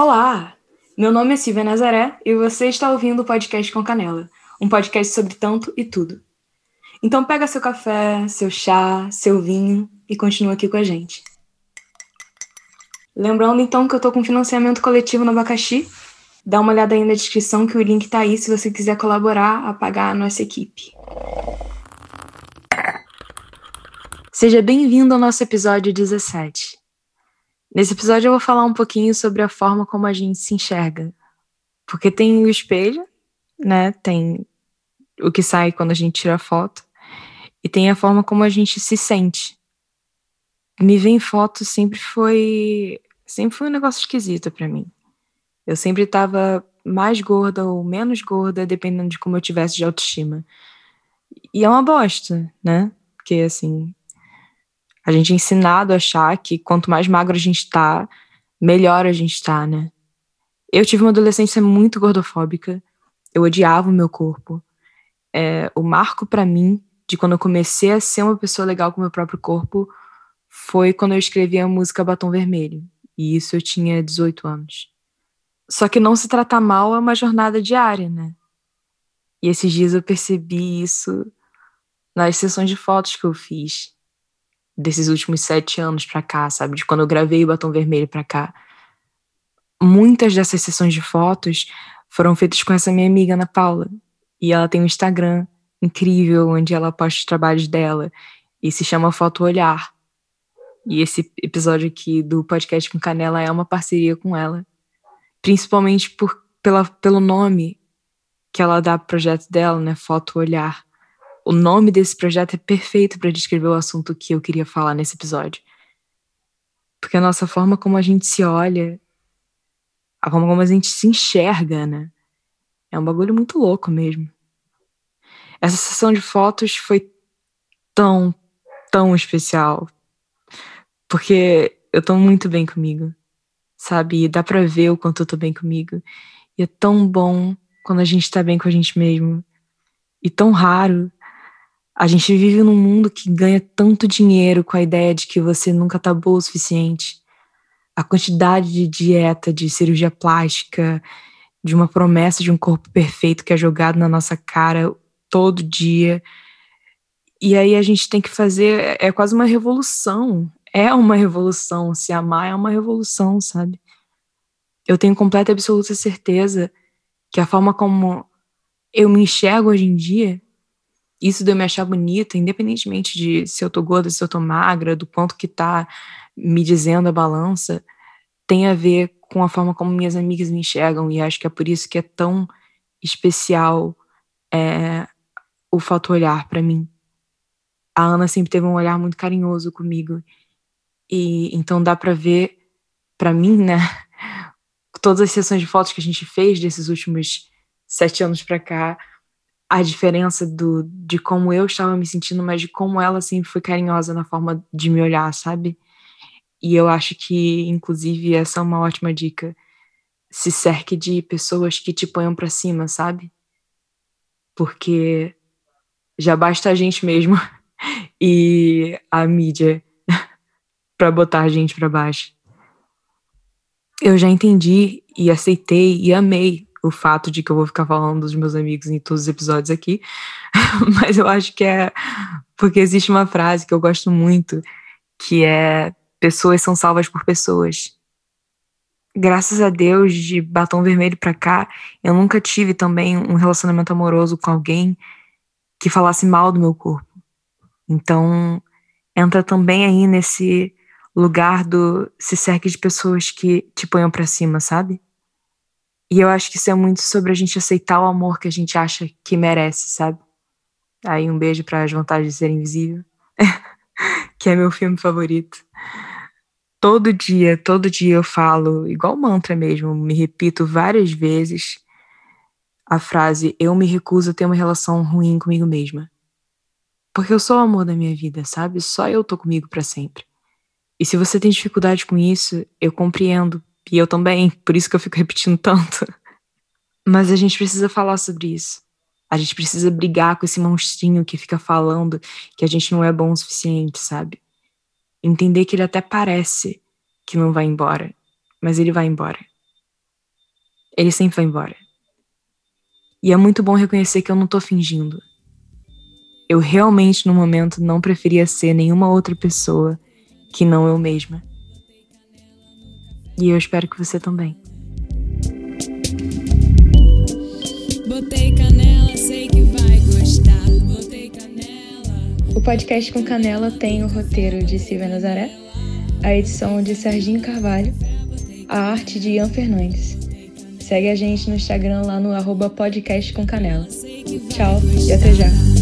Olá! Meu nome é Silvia Nazaré e você está ouvindo o podcast com Canela, um podcast sobre tanto e tudo. Então pega seu café, seu chá, seu vinho e continua aqui com a gente. Lembrando então que eu tô com financiamento coletivo no Abacaxi. Dá uma olhada aí na descrição que o link tá aí se você quiser colaborar a pagar a nossa equipe. Seja bem-vindo ao nosso episódio 17. Nesse episódio eu vou falar um pouquinho sobre a forma como a gente se enxerga. Porque tem o espelho, né? Tem o que sai quando a gente tira foto. E tem a forma como a gente se sente. Me ver em foto sempre foi sempre foi um negócio esquisito para mim. Eu sempre estava mais gorda ou menos gorda, dependendo de como eu tivesse de autoestima. E é uma bosta, né? Porque assim, a gente é ensinado a achar que quanto mais magro a gente tá, melhor a gente tá, né? Eu tive uma adolescência muito gordofóbica. Eu odiava o meu corpo. É, o marco para mim de quando eu comecei a ser uma pessoa legal com o meu próprio corpo foi quando eu escrevi a música Batom Vermelho. E isso eu tinha 18 anos. Só que não se tratar mal é uma jornada diária, né? E esses dias eu percebi isso nas sessões de fotos que eu fiz desses últimos sete anos pra cá, sabe? De quando eu gravei o Batom Vermelho pra cá. Muitas dessas sessões de fotos foram feitas com essa minha amiga Ana Paula. E ela tem um Instagram incrível onde ela posta os trabalhos dela e se chama Foto Olhar. E esse episódio aqui do podcast com Canela é uma parceria com ela, principalmente por, pela, pelo nome que ela dá pro projeto dela, né? Foto Olhar. O nome desse projeto é perfeito para descrever o assunto que eu queria falar nesse episódio. Porque a nossa forma como a gente se olha, a forma como a gente se enxerga, né? É um bagulho muito louco mesmo. Essa sessão de fotos foi tão, tão especial. Porque eu tô muito bem comigo, sabe? E dá pra ver o quanto eu tô bem comigo. E é tão bom quando a gente tá bem com a gente mesmo. E tão raro a gente vive num mundo que ganha tanto dinheiro com a ideia de que você nunca tá boa o suficiente. A quantidade de dieta, de cirurgia plástica, de uma promessa de um corpo perfeito que é jogado na nossa cara todo dia. E aí a gente tem que fazer. É quase uma revolução. É uma revolução. Se amar é uma revolução, sabe? Eu tenho completa e absoluta certeza que a forma como eu me enxergo hoje em dia isso de eu me achar bonita, independentemente de se eu tô gorda, se eu tô magra, do quanto que tá me dizendo a balança, tem a ver com a forma como minhas amigas me enxergam, e acho que é por isso que é tão especial é, o fato olhar para mim. A Ana sempre teve um olhar muito carinhoso comigo, e então dá para ver, para mim, né, todas as sessões de fotos que a gente fez desses últimos sete anos para cá, a diferença do, de como eu estava me sentindo, mas de como ela sempre foi carinhosa na forma de me olhar, sabe? E eu acho que, inclusive, essa é uma ótima dica. Se cerque de pessoas que te ponham para cima, sabe? Porque já basta a gente mesmo e a mídia para botar a gente para baixo. Eu já entendi e aceitei e amei o fato de que eu vou ficar falando dos meus amigos em todos os episódios aqui, mas eu acho que é porque existe uma frase que eu gosto muito, que é pessoas são salvas por pessoas. Graças a Deus, de batom vermelho pra cá, eu nunca tive também um relacionamento amoroso com alguém que falasse mal do meu corpo. Então, entra também aí nesse lugar do se cerque de pessoas que te ponham para cima, sabe? E eu acho que isso é muito sobre a gente aceitar o amor que a gente acha que merece, sabe? Aí um beijo para As Vantagens de Ser Invisível, que é meu filme favorito. Todo dia, todo dia eu falo, igual mantra mesmo, me repito várias vezes a frase: Eu me recuso a ter uma relação ruim comigo mesma. Porque eu sou o amor da minha vida, sabe? Só eu tô comigo para sempre. E se você tem dificuldade com isso, eu compreendo, e eu também, por isso que eu fico repetindo tanto. Mas a gente precisa falar sobre isso. A gente precisa brigar com esse monstrinho que fica falando que a gente não é bom o suficiente, sabe? Entender que ele até parece que não vai embora, mas ele vai embora. ele sempre vai embora. E é muito bom reconhecer que eu não tô fingindo. Eu realmente, no momento, não preferia ser nenhuma outra pessoa que não eu mesma. E eu espero que você também. Botei canela, sei que vai gostar. Botei canela. O podcast com canela tem o roteiro de Silvia Nazaré, a edição de Serginho Carvalho, a arte de Ian Fernandes. Segue a gente no Instagram lá no arroba podcast com canela. Tchau e até já.